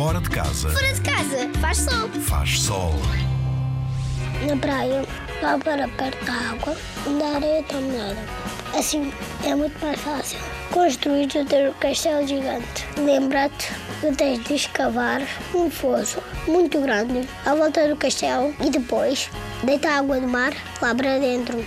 Fora de casa Fora de casa, faz sol. faz sol. Na praia, lá para perto da água, da areia também. Assim é muito mais fácil construir o teu castelo gigante. Lembra-te que tens de escavar um fosso muito grande à volta do castelo e depois deita a água do mar lá para dentro.